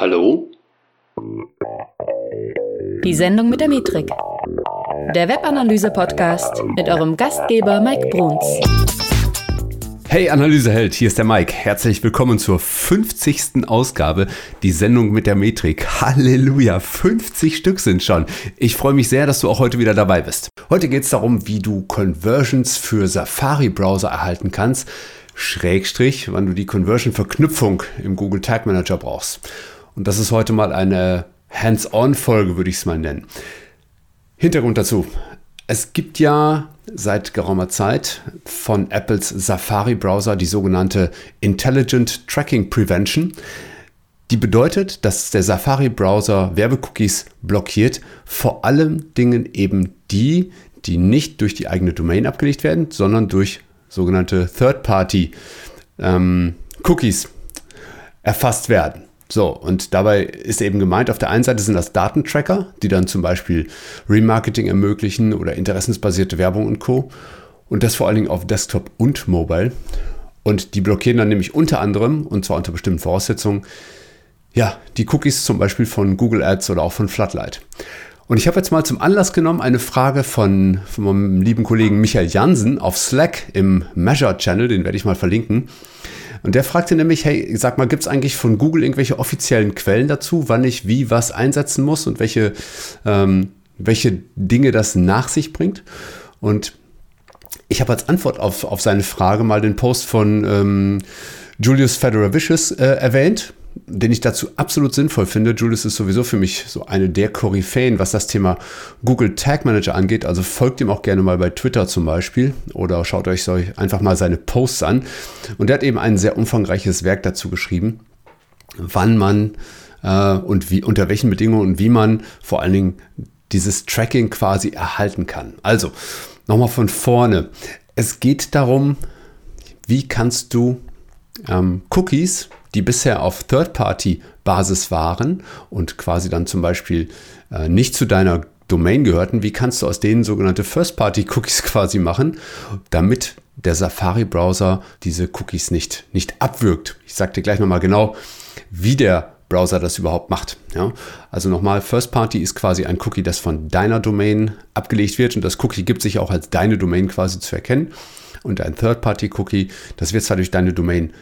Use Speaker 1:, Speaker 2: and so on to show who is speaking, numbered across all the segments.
Speaker 1: Hallo?
Speaker 2: Die Sendung mit der Metrik. Der Webanalyse-Podcast mit eurem Gastgeber Mike Bruns.
Speaker 1: Hey Analyseheld, hier ist der Mike. Herzlich willkommen zur 50. Ausgabe, die Sendung mit der Metrik. Halleluja, 50 Stück sind schon. Ich freue mich sehr, dass du auch heute wieder dabei bist. Heute geht es darum, wie du Conversions für Safari-Browser erhalten kannst, Schrägstrich, wann du die Conversion-Verknüpfung im Google Tag Manager brauchst. Und das ist heute mal eine Hands-on-Folge, würde ich es mal nennen. Hintergrund dazu. Es gibt ja seit geraumer Zeit von Apples Safari-Browser die sogenannte Intelligent Tracking Prevention. Die bedeutet, dass der Safari-Browser Werbecookies blockiert, vor allem Dingen eben die, die nicht durch die eigene Domain abgelegt werden, sondern durch sogenannte Third-Party-Cookies ähm, erfasst werden. So, und dabei ist eben gemeint, auf der einen Seite sind das Datentracker, die dann zum Beispiel Remarketing ermöglichen oder interessensbasierte Werbung und Co. Und das vor allen Dingen auf Desktop und Mobile. Und die blockieren dann nämlich unter anderem, und zwar unter bestimmten Voraussetzungen, ja, die Cookies zum Beispiel von Google Ads oder auch von Floodlight. Und ich habe jetzt mal zum Anlass genommen eine Frage von, von meinem lieben Kollegen Michael Jansen auf Slack im Measure Channel, den werde ich mal verlinken. Und der fragte nämlich, hey, sag mal, gibt es eigentlich von Google irgendwelche offiziellen Quellen dazu, wann ich wie was einsetzen muss und welche, ähm, welche Dinge das nach sich bringt? Und ich habe als Antwort auf, auf seine Frage mal den Post von ähm, Julius Federer-Vicious äh, erwähnt den ich dazu absolut sinnvoll finde. Julius ist sowieso für mich so eine der Koryphäen, was das Thema Google Tag Manager angeht. Also folgt ihm auch gerne mal bei Twitter zum Beispiel oder schaut euch einfach mal seine Posts an. Und er hat eben ein sehr umfangreiches Werk dazu geschrieben, wann man äh, und wie, unter welchen Bedingungen und wie man vor allen Dingen dieses Tracking quasi erhalten kann. Also, nochmal von vorne. Es geht darum, wie kannst du ähm, Cookies die bisher auf Third-Party-Basis waren und quasi dann zum Beispiel äh, nicht zu deiner Domain gehörten, wie kannst du aus denen sogenannte First-Party-Cookies quasi machen, damit der Safari-Browser diese Cookies nicht, nicht abwirkt. Ich sage dir gleich nochmal genau, wie der Browser das überhaupt macht. Ja? Also nochmal, First Party ist quasi ein Cookie, das von deiner Domain abgelegt wird und das Cookie gibt sich auch als deine Domain quasi zu erkennen. Und ein Third Party Cookie, das wird zwar durch deine Domain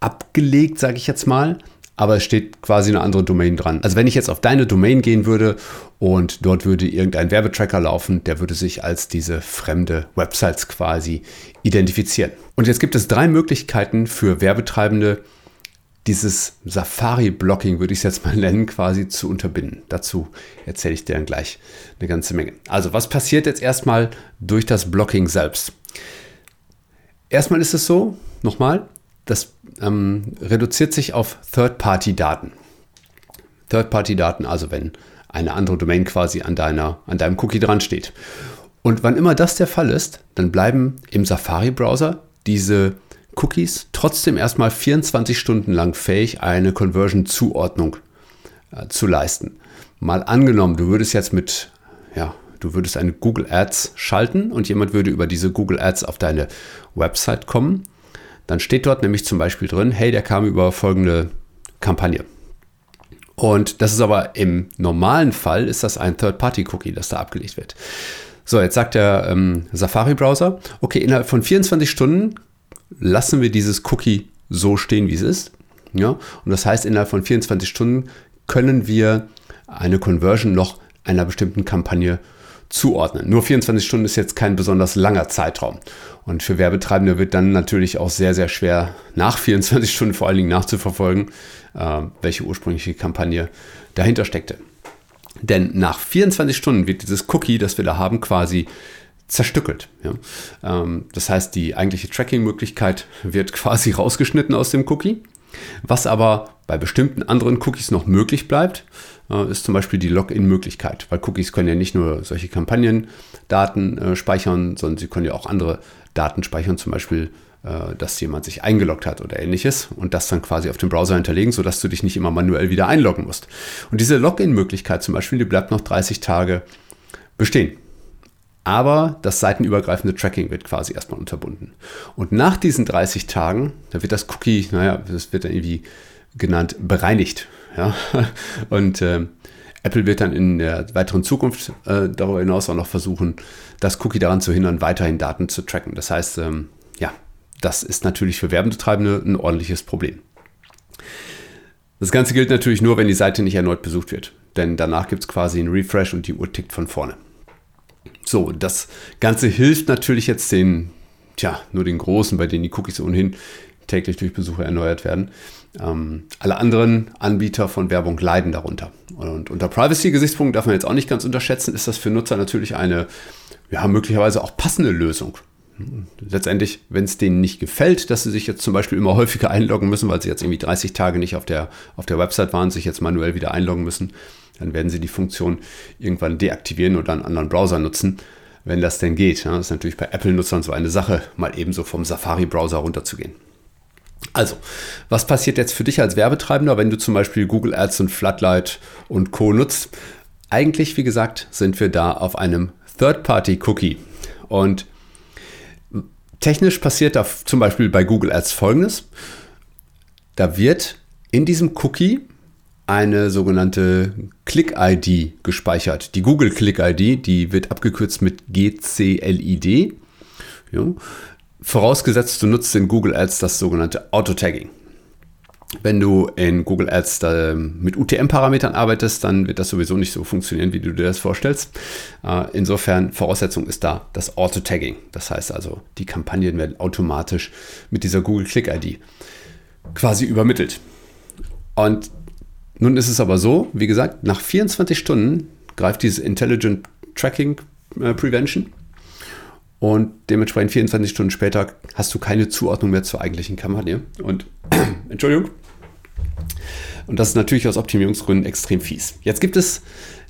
Speaker 1: abgelegt, sage ich jetzt mal, aber es steht quasi eine andere Domain dran. Also wenn ich jetzt auf deine Domain gehen würde und dort würde irgendein Werbetracker laufen, der würde sich als diese fremde Websites quasi identifizieren. Und jetzt gibt es drei Möglichkeiten für Werbetreibende, dieses Safari-Blocking, würde ich es jetzt mal nennen, quasi zu unterbinden. Dazu erzähle ich dir dann gleich eine ganze Menge. Also was passiert jetzt erstmal durch das Blocking selbst? Erstmal ist es so, nochmal, das ähm, reduziert sich auf Third-Party-Daten. Third-Party-Daten, also wenn eine andere Domain quasi an, deiner, an deinem Cookie dran steht. Und wann immer das der Fall ist, dann bleiben im Safari-Browser diese Cookies trotzdem erstmal 24 Stunden lang fähig, eine Conversion-Zuordnung äh, zu leisten. Mal angenommen, du würdest jetzt mit, ja, du würdest eine Google Ads schalten und jemand würde über diese Google Ads auf deine Website kommen dann steht dort nämlich zum Beispiel drin, hey, der kam über folgende Kampagne. Und das ist aber im normalen Fall ist das ein Third-Party-Cookie, das da abgelegt wird. So, jetzt sagt der ähm, Safari-Browser, okay, innerhalb von 24 Stunden lassen wir dieses Cookie so stehen, wie es ist. Ja? Und das heißt, innerhalb von 24 Stunden können wir eine Conversion noch einer bestimmten Kampagne zuordnen. Nur 24 Stunden ist jetzt kein besonders langer Zeitraum. Und für Werbetreibende wird dann natürlich auch sehr, sehr schwer, nach 24 Stunden vor allen Dingen nachzuverfolgen, äh, welche ursprüngliche Kampagne dahinter steckte. Denn nach 24 Stunden wird dieses Cookie, das wir da haben, quasi zerstückelt. Ja? Ähm, das heißt, die eigentliche Tracking-Möglichkeit wird quasi rausgeschnitten aus dem Cookie. Was aber bei bestimmten anderen Cookies noch möglich bleibt, äh, ist zum Beispiel die Login-Möglichkeit, weil Cookies können ja nicht nur solche Kampagnendaten äh, speichern, sondern sie können ja auch andere Daten speichern, zum Beispiel, äh, dass jemand sich eingeloggt hat oder ähnliches und das dann quasi auf dem Browser hinterlegen, sodass du dich nicht immer manuell wieder einloggen musst. Und diese Login-Möglichkeit zum Beispiel, die bleibt noch 30 Tage bestehen. Aber das seitenübergreifende Tracking wird quasi erstmal unterbunden. Und nach diesen 30 Tagen, da wird das Cookie, naja, das wird dann irgendwie genannt, bereinigt. Ja? Und äh, Apple wird dann in der weiteren Zukunft äh, darüber hinaus auch noch versuchen, das Cookie daran zu hindern, weiterhin Daten zu tracken. Das heißt, ähm, ja, das ist natürlich für Werbetreibende ein ordentliches Problem. Das Ganze gilt natürlich nur, wenn die Seite nicht erneut besucht wird. Denn danach gibt es quasi einen Refresh und die Uhr tickt von vorne. So, das Ganze hilft natürlich jetzt den, tja, nur den Großen, bei denen die Cookies ohnehin täglich durch Besucher erneuert werden. Ähm, alle anderen Anbieter von Werbung leiden darunter. Und unter Privacy-Gesichtspunkten darf man jetzt auch nicht ganz unterschätzen, ist das für Nutzer natürlich eine, ja, möglicherweise auch passende Lösung. Letztendlich, wenn es denen nicht gefällt, dass sie sich jetzt zum Beispiel immer häufiger einloggen müssen, weil sie jetzt irgendwie 30 Tage nicht auf der, auf der Website waren, sich jetzt manuell wieder einloggen müssen, dann werden sie die Funktion irgendwann deaktivieren oder einen anderen Browser nutzen, wenn das denn geht. das ist natürlich bei Apple-Nutzern so eine Sache, mal ebenso vom Safari-Browser runterzugehen. Also, was passiert jetzt für dich als Werbetreibender, wenn du zum Beispiel Google Ads und Floodlight und Co. nutzt? Eigentlich, wie gesagt, sind wir da auf einem Third-Party-Cookie. Und technisch passiert da zum Beispiel bei Google Ads folgendes. Da wird in diesem Cookie eine sogenannte Click-ID gespeichert. Die Google Click-ID, die wird abgekürzt mit GCLID. Ja. Vorausgesetzt, du nutzt in Google Ads das sogenannte Auto-Tagging. Wenn du in Google Ads mit UTM-Parametern arbeitest, dann wird das sowieso nicht so funktionieren, wie du dir das vorstellst. Äh, insofern, Voraussetzung ist da das Auto-Tagging. Das heißt also, die Kampagnen werden automatisch mit dieser Google Click-ID quasi übermittelt. Und nun ist es aber so, wie gesagt, nach 24 Stunden greift dieses Intelligent Tracking äh, Prevention und dementsprechend 24 Stunden später hast du keine Zuordnung mehr zur eigentlichen Kampagne. Und Entschuldigung. Und das ist natürlich aus Optimierungsgründen extrem fies. Jetzt gibt es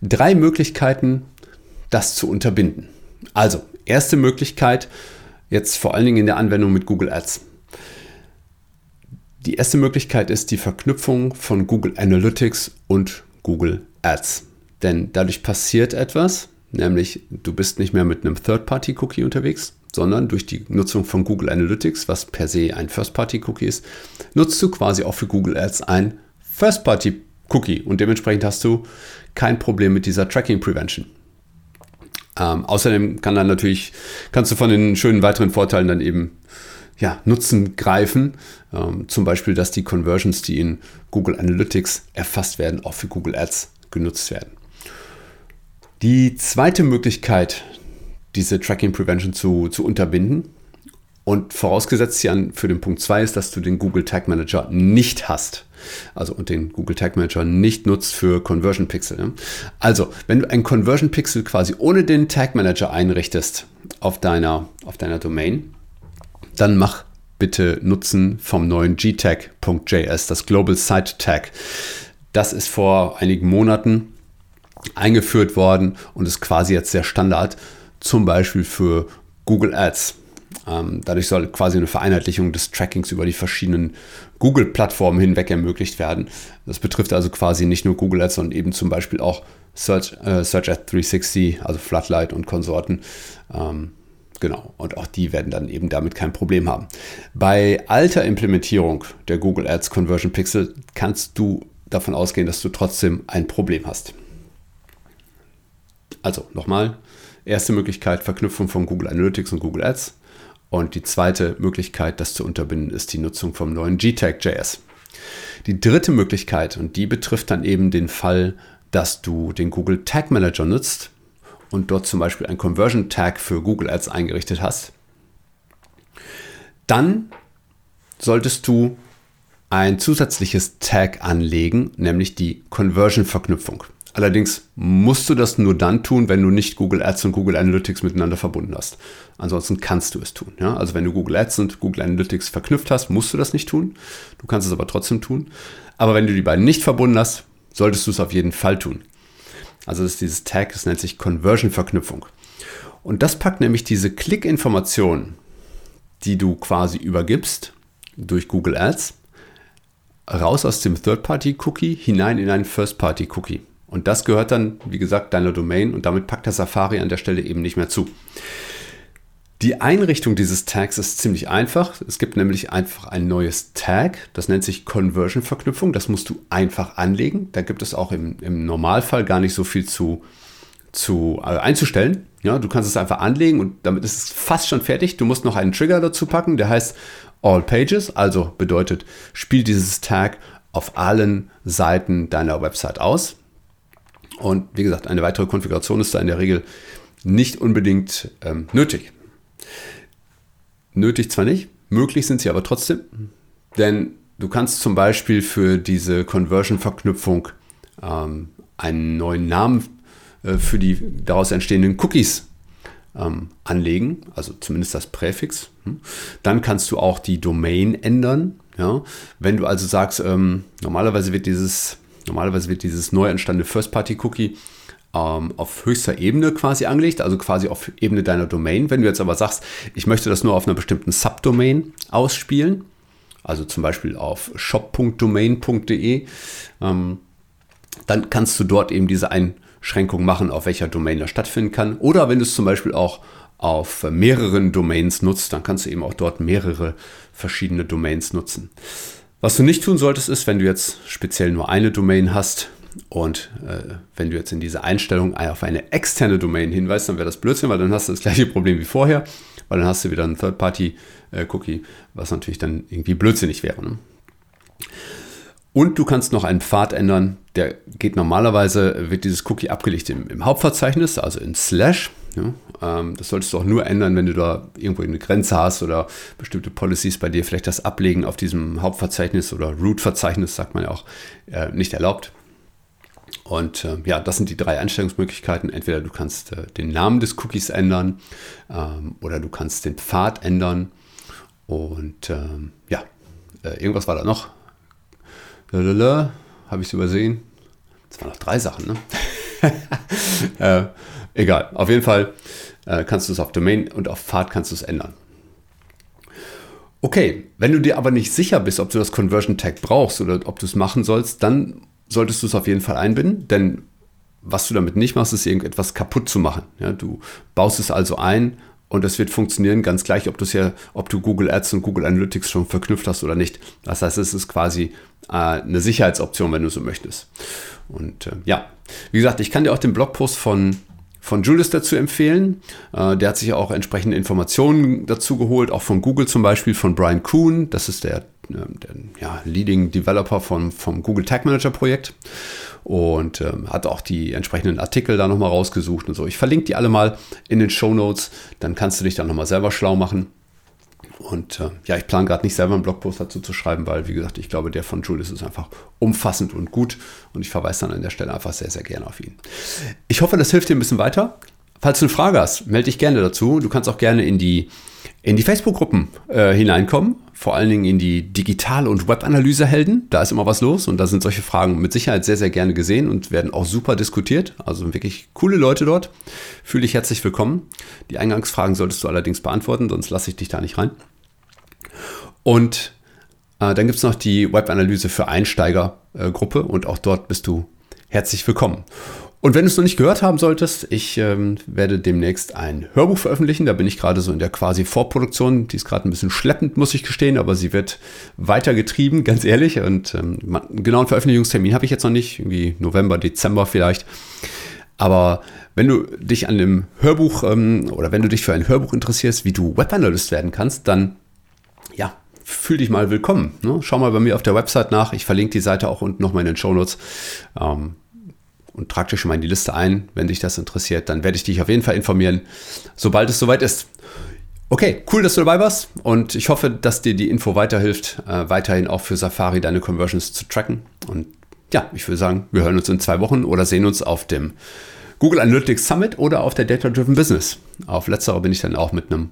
Speaker 1: drei Möglichkeiten, das zu unterbinden. Also, erste Möglichkeit, jetzt vor allen Dingen in der Anwendung mit Google Ads. Die erste Möglichkeit ist die Verknüpfung von Google Analytics und Google Ads. Denn dadurch passiert etwas, nämlich du bist nicht mehr mit einem Third-Party-Cookie unterwegs, sondern durch die Nutzung von Google Analytics, was per se ein First-Party-Cookie ist, nutzt du quasi auch für Google Ads ein First-Party-Cookie und dementsprechend hast du kein Problem mit dieser Tracking Prevention. Ähm, außerdem kann dann natürlich, kannst du von den schönen weiteren Vorteilen dann eben ja, Nutzen greifen. Ähm, zum Beispiel, dass die Conversions, die in Google Analytics erfasst werden, auch für Google Ads genutzt werden. Die zweite Möglichkeit, diese Tracking Prevention zu, zu unterbinden, und vorausgesetzt hier für den Punkt 2 ist, dass du den Google Tag Manager nicht hast. Also und den Google Tag Manager nicht nutzt für Conversion Pixel. Also, wenn du ein Conversion Pixel quasi ohne den Tag Manager einrichtest auf deiner, auf deiner Domain, dann mach bitte Nutzen vom neuen gtag.js, das Global Site Tag. Das ist vor einigen Monaten eingeführt worden und ist quasi jetzt der Standard, zum Beispiel für Google Ads. Ähm, dadurch soll quasi eine Vereinheitlichung des Trackings über die verschiedenen Google-Plattformen hinweg ermöglicht werden. Das betrifft also quasi nicht nur Google Ads, sondern eben zum Beispiel auch Search, äh, Search Ad 360, also Floodlight und Konsorten. Ähm, Genau, und auch die werden dann eben damit kein Problem haben. Bei alter Implementierung der Google Ads Conversion Pixel kannst du davon ausgehen, dass du trotzdem ein Problem hast. Also nochmal, erste Möglichkeit Verknüpfung von Google Analytics und Google Ads. Und die zweite Möglichkeit, das zu unterbinden, ist die Nutzung vom neuen GTAG.js. Die dritte Möglichkeit, und die betrifft dann eben den Fall, dass du den Google Tag Manager nutzt und dort zum Beispiel ein Conversion Tag für Google Ads eingerichtet hast, dann solltest du ein zusätzliches Tag anlegen, nämlich die Conversion-Verknüpfung. Allerdings musst du das nur dann tun, wenn du nicht Google Ads und Google Analytics miteinander verbunden hast. Ansonsten kannst du es tun. Ja? Also wenn du Google Ads und Google Analytics verknüpft hast, musst du das nicht tun. Du kannst es aber trotzdem tun. Aber wenn du die beiden nicht verbunden hast, solltest du es auf jeden Fall tun. Also das ist dieses Tag, das nennt sich Conversion-Verknüpfung. Und das packt nämlich diese Klick-Informationen, die du quasi übergibst durch Google Ads, raus aus dem Third-Party-Cookie hinein in einen First-Party-Cookie. Und das gehört dann, wie gesagt, deiner Domain und damit packt der Safari an der Stelle eben nicht mehr zu. Die Einrichtung dieses Tags ist ziemlich einfach. Es gibt nämlich einfach ein neues Tag, das nennt sich Conversion-Verknüpfung. Das musst du einfach anlegen. Da gibt es auch im, im Normalfall gar nicht so viel zu, zu äh, einzustellen. Ja, du kannst es einfach anlegen und damit ist es fast schon fertig. Du musst noch einen Trigger dazu packen, der heißt All Pages, also bedeutet, spiel dieses Tag auf allen Seiten deiner Website aus. Und wie gesagt, eine weitere Konfiguration ist da in der Regel nicht unbedingt ähm, nötig. Nötig zwar nicht, möglich sind sie aber trotzdem, denn du kannst zum Beispiel für diese Conversion-Verknüpfung ähm, einen neuen Namen äh, für die daraus entstehenden Cookies ähm, anlegen, also zumindest das Präfix. Hm. Dann kannst du auch die Domain ändern. Ja? Wenn du also sagst, ähm, normalerweise wird dieses, normalerweise wird dieses neu entstandene First-Party-Cookie ähm, auf höchster Ebene quasi angelegt, also quasi auf Ebene deiner Domain. Wenn du jetzt aber sagst, ich möchte das nur auf einer bestimmten Subdomain ausspielen, also zum Beispiel auf shop.domain.de, ähm, dann kannst du dort eben diese Einschränkung machen, auf welcher Domain das stattfinden kann. Oder wenn du es zum Beispiel auch auf mehreren Domains nutzt, dann kannst du eben auch dort mehrere verschiedene Domains nutzen. Was du nicht tun solltest, ist, wenn du jetzt speziell nur eine Domain hast, und äh, wenn du jetzt in diese Einstellung auf eine externe Domain hinweist, dann wäre das Blödsinn, weil dann hast du das gleiche Problem wie vorher, weil dann hast du wieder einen Third-Party-Cookie, was natürlich dann irgendwie blödsinnig wäre. Ne? Und du kannst noch einen Pfad ändern, der geht normalerweise, wird dieses Cookie abgelegt im, im Hauptverzeichnis, also in Slash. Ja, ähm, das solltest du auch nur ändern, wenn du da irgendwo eine Grenze hast oder bestimmte Policies bei dir vielleicht das Ablegen auf diesem Hauptverzeichnis oder Root-Verzeichnis, sagt man ja auch, äh, nicht erlaubt. Und äh, ja, das sind die drei Einstellungsmöglichkeiten. Entweder du kannst äh, den Namen des Cookies ändern ähm, oder du kannst den Pfad ändern. Und ähm, ja, äh, irgendwas war da noch. Habe ich es übersehen? Das waren noch drei Sachen, ne? Äh, egal, auf jeden Fall äh, kannst du es auf Domain und auf Pfad kannst du es ändern. Okay, wenn du dir aber nicht sicher bist, ob du das Conversion Tag brauchst oder ob du es machen sollst, dann solltest du es auf jeden Fall einbinden, denn was du damit nicht machst, ist irgendetwas kaputt zu machen. Ja, du baust es also ein und es wird funktionieren, ganz gleich, ob, ja, ob du Google Ads und Google Analytics schon verknüpft hast oder nicht. Das heißt, es ist quasi äh, eine Sicherheitsoption, wenn du so möchtest. Und äh, ja, wie gesagt, ich kann dir auch den Blogpost von von Julius dazu empfehlen. Äh, der hat sich auch entsprechende Informationen dazu geholt, auch von Google zum Beispiel, von Brian Kuhn. Das ist der ähm, ja, Leading Developer von, vom Google Tag Manager Projekt und ähm, hat auch die entsprechenden Artikel da nochmal rausgesucht und so. Ich verlinke die alle mal in den Show Notes, dann kannst du dich dann nochmal selber schlau machen. Und äh, ja, ich plane gerade nicht selber einen Blogpost dazu zu schreiben, weil, wie gesagt, ich glaube, der von Julius ist einfach umfassend und gut und ich verweise dann an der Stelle einfach sehr, sehr gerne auf ihn. Ich hoffe, das hilft dir ein bisschen weiter. Falls du eine Frage hast, melde dich gerne dazu. Du kannst auch gerne in die, in die Facebook-Gruppen äh, hineinkommen vor allen Dingen in die Digital- und Webanalyse-Helden. Da ist immer was los und da sind solche Fragen mit Sicherheit sehr, sehr gerne gesehen und werden auch super diskutiert. Also wirklich coole Leute dort. Fühle dich herzlich willkommen. Die Eingangsfragen solltest du allerdings beantworten, sonst lasse ich dich da nicht rein. Und äh, dann gibt es noch die Webanalyse für Einsteiger-Gruppe äh, und auch dort bist du herzlich willkommen. Und wenn du es noch nicht gehört haben solltest, ich ähm, werde demnächst ein Hörbuch veröffentlichen. Da bin ich gerade so in der quasi Vorproduktion. Die ist gerade ein bisschen schleppend, muss ich gestehen, aber sie wird weitergetrieben, ganz ehrlich. Und ähm, einen Veröffentlichungstermin habe ich jetzt noch nicht, irgendwie November, Dezember vielleicht. Aber wenn du dich an dem Hörbuch ähm, oder wenn du dich für ein Hörbuch interessierst, wie du Webanalyst werden kannst, dann ja, fühl dich mal willkommen. Ne? Schau mal bei mir auf der Website nach. Ich verlinke die Seite auch unten nochmal in den Show Notes. Ähm, und trag dich schon mal in die Liste ein, wenn dich das interessiert. Dann werde ich dich auf jeden Fall informieren, sobald es soweit ist. Okay, cool, dass du dabei warst und ich hoffe, dass dir die Info weiterhilft, äh, weiterhin auch für Safari deine Conversions zu tracken. Und ja, ich würde sagen, wir hören uns in zwei Wochen oder sehen uns auf dem Google Analytics Summit oder auf der Data Driven Business. Auf letzterer bin ich dann auch mit einem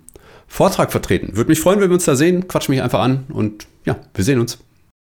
Speaker 1: Vortrag vertreten. Würde mich freuen, wenn wir uns da sehen. Quatsch mich einfach an und ja, wir sehen uns.